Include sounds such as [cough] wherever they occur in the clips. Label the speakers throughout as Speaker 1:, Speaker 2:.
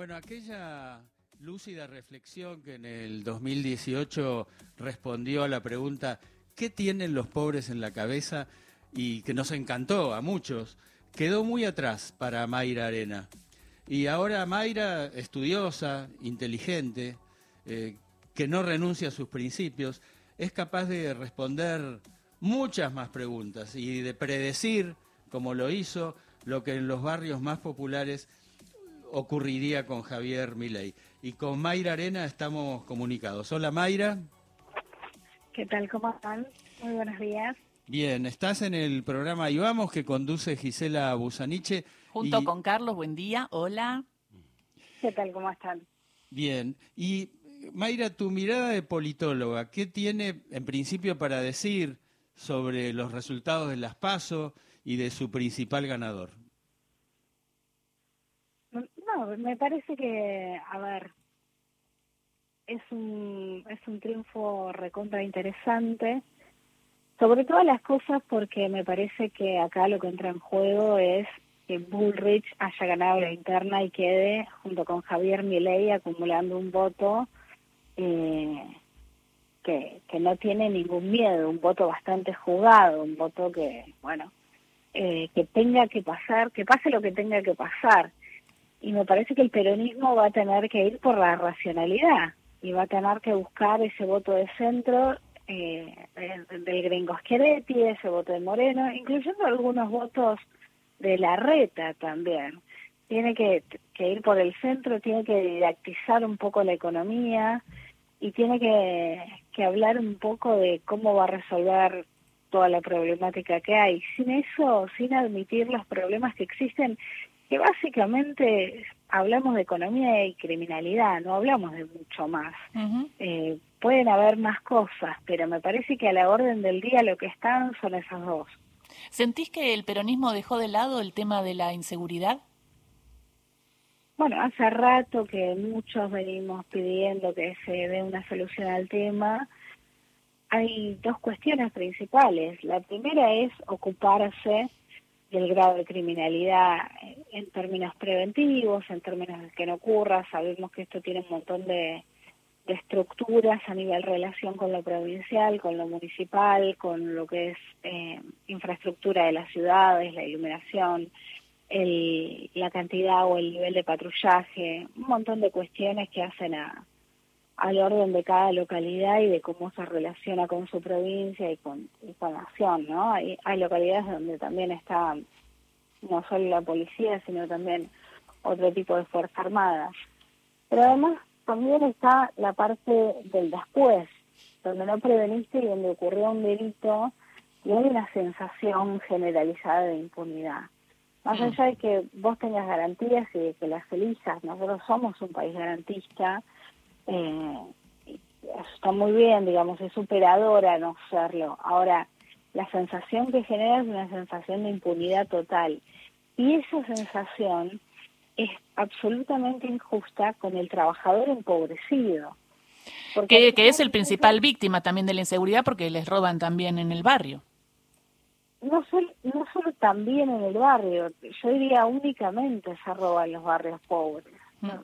Speaker 1: Bueno, aquella lúcida reflexión que en el 2018 respondió a la pregunta ¿qué tienen los pobres en la cabeza? y que nos encantó a muchos, quedó muy atrás para Mayra Arena. Y ahora Mayra, estudiosa, inteligente, eh, que no renuncia a sus principios, es capaz de responder muchas más preguntas y de predecir, como lo hizo, lo que en los barrios más populares ocurriría con Javier Milei. Y con Mayra Arena estamos comunicados. Hola Mayra.
Speaker 2: ¿Qué tal? ¿Cómo están? Muy buenos días.
Speaker 1: Bien, estás en el programa Y Vamos que conduce Gisela Busaniche.
Speaker 3: Junto con Carlos, buen día. Hola.
Speaker 2: ¿Qué tal? ¿Cómo están?
Speaker 1: Bien. Y Mayra, tu mirada de politóloga, ¿qué tiene en principio para decir sobre los resultados de las PASO y de su principal ganador?
Speaker 2: Me parece que, a ver, es un, es un triunfo recontra interesante, sobre todas las cosas porque me parece que acá lo que entra en juego es que Bullrich haya ganado la interna y quede junto con Javier Milei acumulando un voto eh, que, que no tiene ningún miedo, un voto bastante jugado, un voto que, bueno, eh, que tenga que pasar, que pase lo que tenga que pasar y me parece que el peronismo va a tener que ir por la racionalidad y va a tener que buscar ese voto de centro eh, del gringo Scheretti, ese voto de Moreno, incluyendo algunos votos de la reta también. Tiene que, que ir por el centro, tiene que didactizar un poco la economía y tiene que, que hablar un poco de cómo va a resolver toda la problemática que hay. Sin eso, sin admitir los problemas que existen, que básicamente hablamos de economía y criminalidad, no hablamos de mucho más. eh, pueden haber más cosas, pero me parece que a la orden del día lo que están son esas dos.
Speaker 3: ¿Sentís que el peronismo dejó de lado el tema de la inseguridad?
Speaker 2: Bueno, hace rato que muchos venimos pidiendo que se dé una solución al tema. Hay dos cuestiones principales. La primera es ocuparse del grado de criminalidad en términos preventivos, en términos de que no ocurra. Sabemos que esto tiene un montón de, estructuras a nivel relación con lo provincial, con lo municipal, con lo que es eh, infraestructura de las ciudades, la iluminación, el, la cantidad o el nivel de patrullaje, un montón de cuestiones que hacen a, al orden de cada localidad y de cómo se relaciona con su provincia y con, la nación, ¿no? Hay, hay localidades donde también está no solo la policía, sino también otro tipo de fuerzas armadas. Pero además también está la parte del después, donde no preveniste y donde ocurrió un delito y hay una sensación generalizada de impunidad. Más mm. allá de que vos tengas garantías y de que las elijas, nosotros somos un país garantista, eh, está muy bien, digamos, es superadora no serlo. Ahora, la sensación que genera es una sensación de impunidad total. Y esa sensación es absolutamente injusta con el trabajador empobrecido.
Speaker 3: Que, que, es el principal víctima también de la inseguridad porque les roban también en el barrio.
Speaker 2: No solo, no solo también en el barrio, yo diría únicamente se roban los barrios pobres.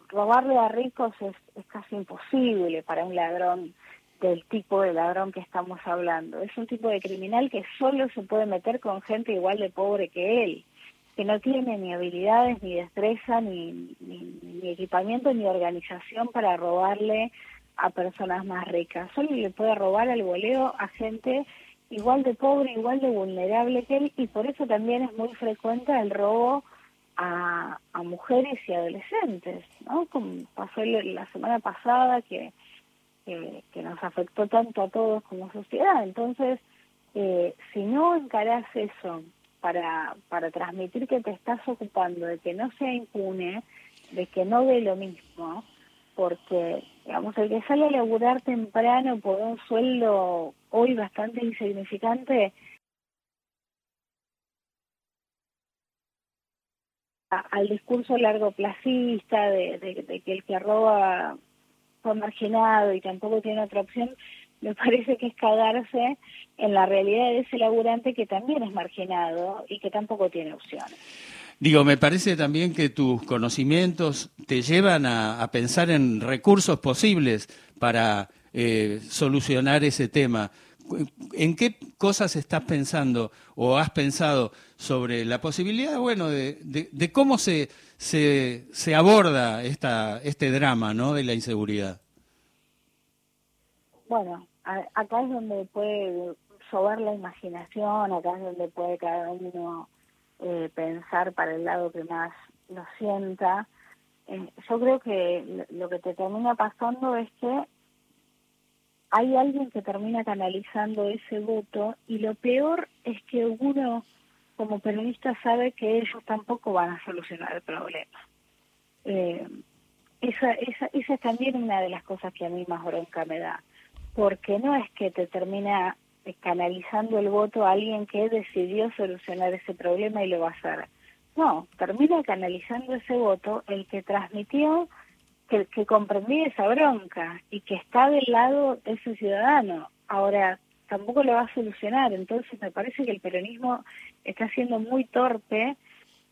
Speaker 2: Robarle a ricos es, casi imposible para un ladrón del tipo de ladrón que estamos hablando. Es un tipo de criminal que solo se puede meter con gente igual de pobre que él, que no tiene ni habilidades, ni destreza, ni, ni, equipamiento, ni organización para robarle a personas más ricas. Solo le puede robar al voleo a gente igual de pobre, igual de vulnerable que él, y por eso también es muy frecuente el robo a, a mujeres y adolescentes, ¿no? Como pasó la semana pasada que, que, nos afectó tanto a todos como sociedad. Entonces, eh, si no encarás eso para, para transmitir que te estás ocupando, de que no sea impune, de que no ve lo mismo, porque, digamos, el que sale a laburar temprano por un sueldo hoy bastante insignificante, al discurso largoplacista de, de, que el que roba fue marginado y tampoco tiene otra opción, me parece que es cagarse en la realidad de ese laburante que también es marginado y que tampoco tiene opciones.
Speaker 1: Digo, me parece también que tus conocimientos te llevan a, pensar en recursos posibles para eh, solucionar ese tema. ¿En qué cosas estás pensando o has pensado sobre la posibilidad, bueno, de, de, cómo se, se, se, aborda esta, este drama, ¿no? De la inseguridad.
Speaker 2: Bueno, acá es donde puede sobar la imaginación, acá es donde puede cada uno eh, pensar para el lado que más lo sienta. Eh, yo creo que lo que te termina pasando es que hay alguien que termina canalizando ese voto y lo peor es que uno como peronista sabe que ellos tampoco van a solucionar el problema. Eh, esa, es también una de las cosas que a mí más bronca me da, porque no es que te termina canalizando el voto a alguien que decidió solucionar ese problema y lo va a hacer. No, termina canalizando ese voto el que transmitió que, que comprendía esa bronca y que está del lado de ese ciudadano. Ahora, tampoco lo va a solucionar, entonces me parece que el peronismo está siendo muy torpe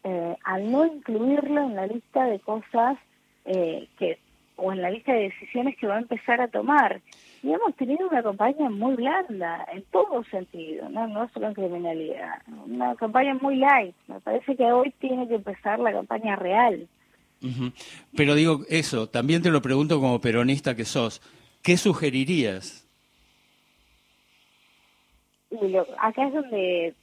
Speaker 2: eh, al no incluirlo en la lista de cosas eh, que o en la lista de decisiones que va a empezar a tomar. Y hemos tenido una campaña muy blanda, en todo sentido, no, no solo en criminalidad, una campaña muy light. Me parece que hoy tiene que empezar la campaña real.
Speaker 1: Pero digo eso, también te lo pregunto como peronista que sos, ¿qué sugerirías?
Speaker 2: Acá es donde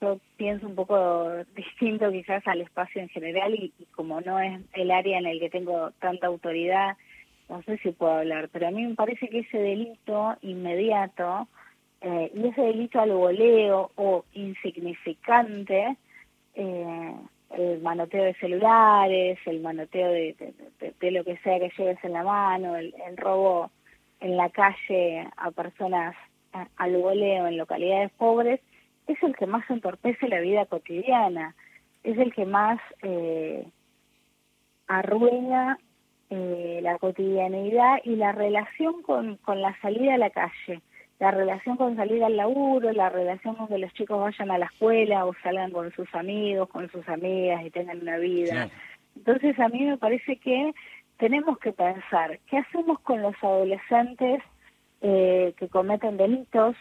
Speaker 2: yo pienso un poco [laughs] distinto quizás al espacio en general y, como no es el área en el que tengo tanta autoridad, no sé si puedo hablar, pero a mí me parece que ese delito inmediato eh, y ese delito al voleo o insignificante eh, el manoteo de celulares, el manoteo de, de, lo que sea que lleves en la mano, el, robo en la calle a personas al voleo en localidades pobres, es el que más entorpece la vida cotidiana, es el que más eh, arruina eh, la cotidianidad y la relación con, con la salida a la calle la relación con salir al laburo, la relación con que los chicos vayan a la escuela o salgan con sus amigos, con sus amigas y tengan una vida. Entonces a mí me parece que tenemos que pensar, ¿qué hacemos con los adolescentes eh, que cometen delitos?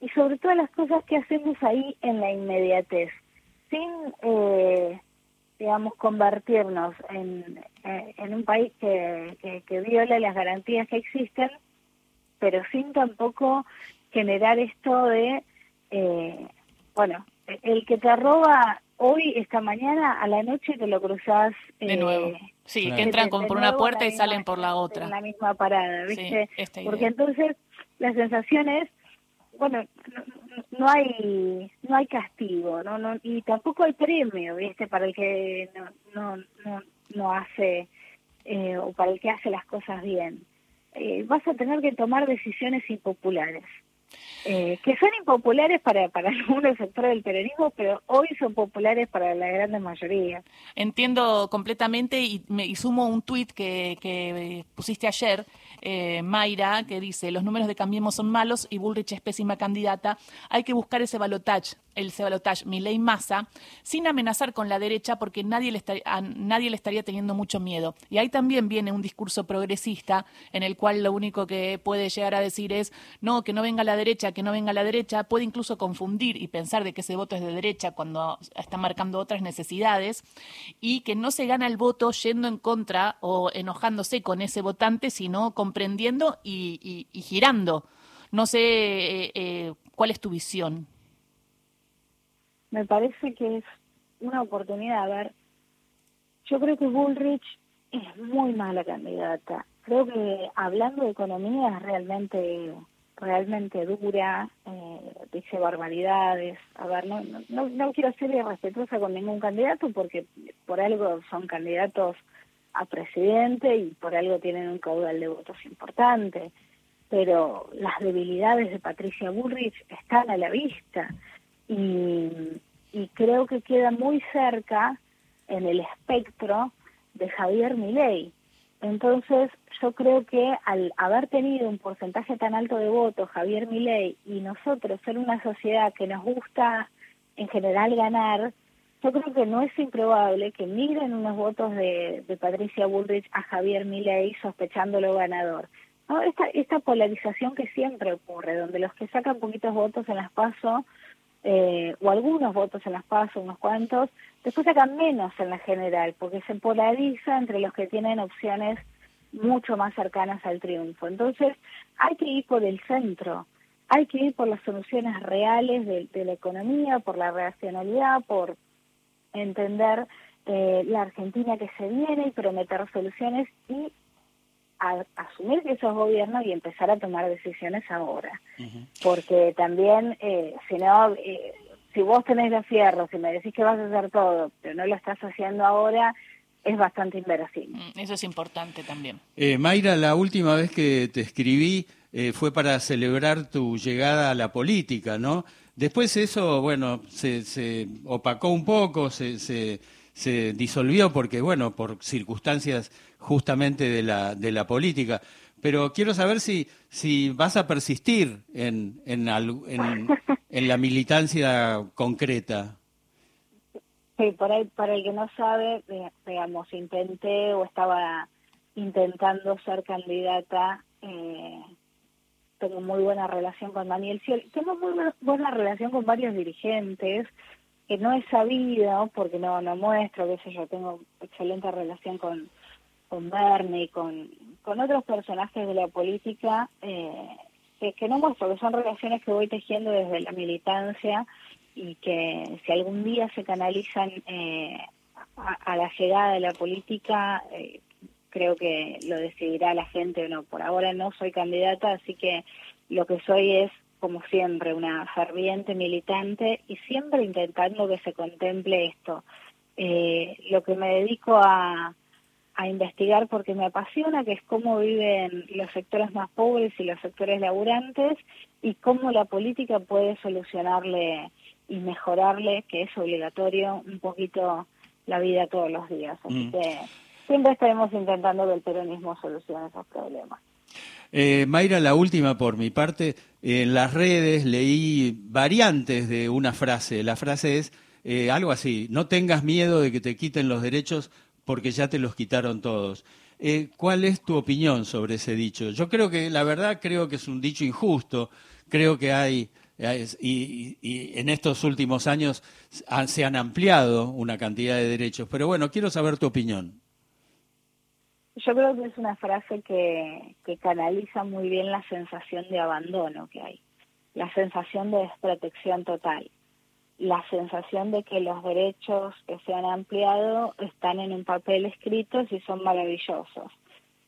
Speaker 2: Y sobre todas las cosas que hacemos ahí en la inmediatez, sin, eh, digamos, convertirnos en, eh, en un país que, que, que viola las garantías que existen, pero sin tampoco generar esto de, eh, bueno, el que te roba hoy, esta mañana, a la noche te lo cruzas.
Speaker 3: de eh, nuevo. Sí, que entran por una puerta y salen por la otra.
Speaker 2: En la misma parada, ¿viste? Porque entonces la sensación es, bueno, no, hay no hay castigo, no, no y tampoco hay premio, ¿viste? Para el que no no no, no hace eh, o para el que hace las cosas bien. Eh, vas a tener que tomar decisiones impopulares. Eh, que son impopulares para, para [laughs] algunos sectores del peronismo, pero hoy son populares para la gran mayoría.
Speaker 3: Entiendo completamente y, me, sumo un tuit que, que pusiste ayer, eh, Mayra, que dice, los números de Cambiemos son malos y Bullrich es pésima candidata, hay que buscar ese balotage el balotage Milei Massa, sin amenazar con la derecha porque nadie le, estaría, a nadie le estaría teniendo mucho miedo. Y ahí también viene un discurso progresista en el cual lo único que puede llegar a decir es, no, que no venga derecha, que no venga la derecha, puede incluso confundir y pensar de que ese voto es de derecha cuando está marcando otras necesidades y que no se gana el voto yendo en contra o enojándose con ese votante, sino comprendiendo y, girando. No sé eh, eh, cuál es tu visión
Speaker 2: me parece que es una oportunidad. A ver, yo creo que Bullrich es muy mala candidata. Creo que hablando de economía es realmente realmente dura, eh, dice barbaridades. A ver, no, no, no quiero ser irrespetuosa con ningún candidato porque por algo son candidatos a presidente y por algo tienen un caudal de votos importante. Pero las debilidades de Patricia Bullrich están a la vista y, y creo que queda muy cerca en el espectro de Javier Milei. Entonces, yo creo que al haber tenido un porcentaje tan alto de votos Javier Milei y nosotros ser una sociedad que nos gusta en general ganar, yo creo que no es improbable que migren unos votos de, Patricia Bullrich a Javier Milei sospechándolo ganador. Esta, esta polarización que siempre ocurre, donde los que sacan poquitos votos en las PASO, eh, o algunos votos en las PASO, unos cuantos, después sacan menos en la general, porque se polariza entre los que tienen opciones mucho más cercanas al triunfo. Entonces, hay que ir por el centro, hay que ir por las soluciones reales de, la economía, por la racionalidad, por entender eh, la Argentina que se viene y prometer soluciones y asumir que esos gobiernos y empezar a tomar decisiones ahora. Porque también, eh, si no, eh, si vos tenés los fierros y me decís que vas a hacer todo, pero no lo estás haciendo ahora, es bastante inverosímil.
Speaker 3: Mm, eso es importante también.
Speaker 1: Eh, Mayra, la última vez que te escribí eh, fue para celebrar tu llegada a la política, ¿no? Después eso, bueno, se, se opacó un poco, se, se, se, disolvió porque, bueno, por circunstancias justamente de la, de la política. Pero quiero saber si, si vas a persistir en, en, en, en la militancia concreta.
Speaker 2: Sí, por ahí, para el que no sabe, digamos, intenté o estaba intentando ser candidata. Eh, tengo muy buena relación con Daniel Ciel. Tengo muy buena relación con varios dirigentes que no he sabido porque no no muestro, qué sé yo, tengo excelente relación con con Bernie, con con otros personajes de la política eh, que, no muestro, que son relaciones que voy tejiendo desde la militancia y que si algún día se canalizan eh, a, la llegada de la política, eh, creo que lo decidirá la gente no. Por ahora no soy candidata, así que lo que soy es, como siempre, una ferviente militante y siempre intentando que se contemple esto. Eh, lo que me dedico a, a investigar porque me apasiona, que es cómo viven los sectores más pobres y los sectores laburantes y cómo la política puede solucionarle y mejorarle, que es obligatorio, un poquito la vida todos los días. Así mm. que siempre estaremos intentando que el peronismo solucione esos problemas.
Speaker 1: Eh, Mayra, la última por mi parte. En las redes leí variantes de una frase. La frase es eh, algo así, no tengas miedo de que te quiten los derechos porque ya te los quitaron todos. Eh, ¿Cuál es tu opinión sobre ese dicho? Yo creo que, la verdad, creo que es un dicho injusto. Creo que hay y, en estos últimos años se han ampliado una cantidad de derechos. Pero bueno, quiero saber tu opinión.
Speaker 2: Yo creo que es una frase que, que canaliza muy bien la sensación de abandono que hay, la sensación de desprotección total, la sensación de que los derechos que se han ampliado están en un papel escrito y son maravillosos.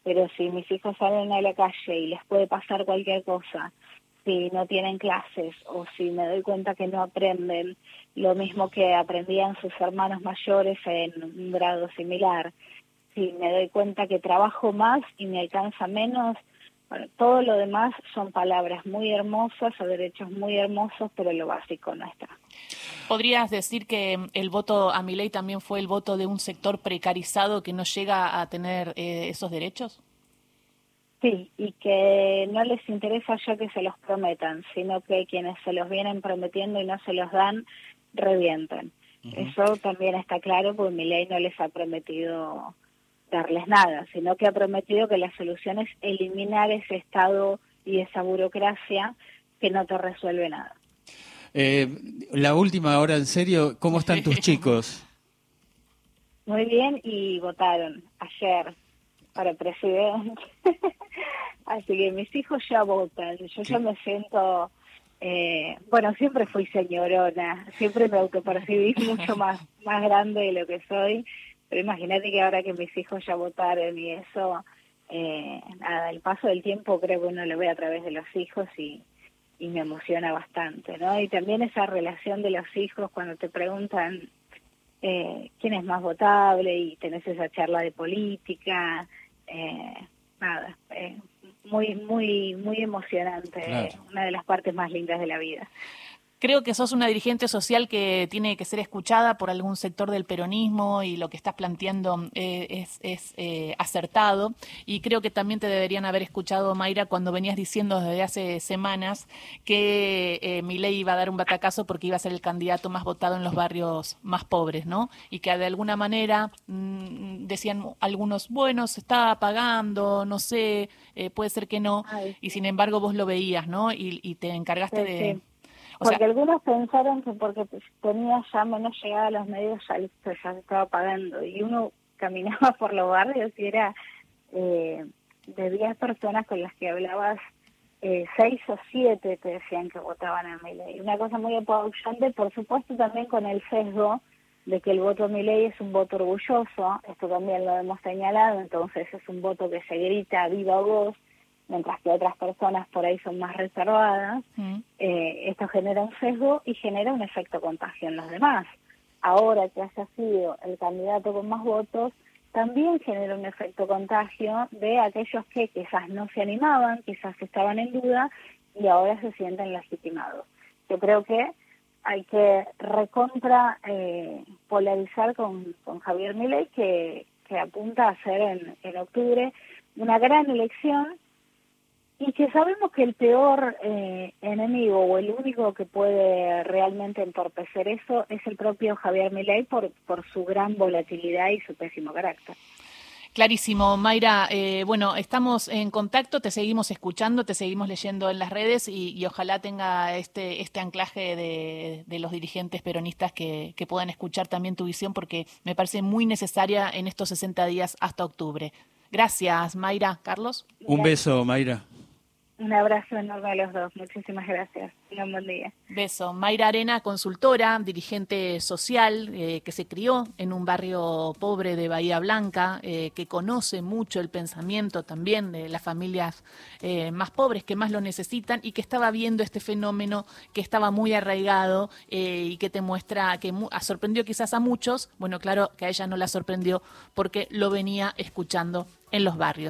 Speaker 2: Pero si mis hijos salen a la calle y les puede pasar cualquier cosa, si no tienen clases o si me doy cuenta que no aprenden lo mismo que aprendían sus hermanos mayores en un grado similar, si me doy cuenta que trabajo más y me alcanza menos, bueno, todo lo demás son palabras muy hermosas o derechos muy hermosos, pero lo básico no está.
Speaker 3: ¿Podrías decir que el voto a mi ley también fue el voto de un sector precarizado que no llega a tener eh, esos derechos?
Speaker 2: Sí, y que no les interesa ya que se los prometan, sino que quienes se los vienen prometiendo y no se los dan, revientan. Eso también está claro porque mi ley no les ha prometido darles nada, sino que ha prometido que la solución es eliminar ese Estado y esa burocracia que no te resuelve nada.
Speaker 1: Eh, la última hora, en serio, ¿cómo están tus [laughs] chicos?
Speaker 2: Muy bien y votaron ayer para presidente. [laughs] Así que mis hijos ya votan. Yo ya me siento, eh, bueno, siempre fui señorona, siempre me autopercibí [laughs] mucho más, más grande de lo que soy. Pero imagínate que ahora que mis hijos ya votaron y eso, eh, nada, el paso del tiempo creo que uno lo ve a través de los hijos y, y me emociona bastante, ¿no? Y también esa relación de los hijos cuando te preguntan eh, quién es más votable y tenés esa charla de política, eh, nada, eh, muy, muy, muy emocionante, una de las partes más lindas de la vida.
Speaker 3: Creo que sos una dirigente social que tiene que ser escuchada por algún sector del peronismo y lo que estás planteando eh, es, eh, acertado. Y creo que también te deberían haber escuchado, Mayra, cuando venías diciendo desde hace semanas que eh, ley iba a dar un batacazo porque iba a ser el candidato más votado en los barrios más pobres, ¿no? Y que de alguna manera mm, decían algunos, bueno, se está pagando, no sé, eh, puede ser que no. Y sin embargo vos lo veías, ¿no? Y, te encargaste de
Speaker 2: porque algunos pensaron que porque tenía ya menos llegada a los medios ya, ya se estaba pagando. Y uno caminaba por los barrios y era eh, de 10 personas con las que hablabas, eh, 6 o 7 te decían que votaban a Milei. Una cosa muy apabullante, por supuesto también con el sesgo de que el voto a Milei es un voto orgulloso, esto también lo hemos señalado, entonces es un voto que se grita viva voz, mientras que otras personas por ahí son más reservadas, mm. eh, esto genera un sesgo y genera un efecto contagio en los demás. Ahora que haya sido el candidato con más votos, también genera un efecto contagio de aquellos que quizás no se animaban, quizás estaban en duda y ahora se sienten legitimados. Yo creo que hay que recontra eh, polarizar con, con Javier Milei, que, que apunta a ser en, en octubre una gran elección y que sabemos que el peor eh, enemigo o el único que puede realmente entorpecer eso es el propio Javier Milei por, por su gran volatilidad y su pésimo carácter.
Speaker 3: Clarísimo, Mayra. Eh, bueno, estamos en contacto, te seguimos escuchando, te seguimos leyendo en las redes y, ojalá tenga este, este anclaje de, los dirigentes peronistas que, que, puedan escuchar también tu visión porque me parece muy necesaria en estos 60 días hasta octubre. Gracias, Mayra. Carlos.
Speaker 1: Un beso, Mayra.
Speaker 2: Un abrazo enorme a los dos. Muchísimas gracias. Un buen día.
Speaker 3: Beso. Mayra Arena, consultora, dirigente social, eh, que se crió en un barrio pobre de Bahía Blanca, eh, que conoce mucho el pensamiento también de las familias eh, más pobres que más lo necesitan y que estaba viendo este fenómeno que estaba muy arraigado y que te muestra que sorprendió quizás a muchos. Bueno, claro que a ella no la sorprendió porque lo venía escuchando en los barrios.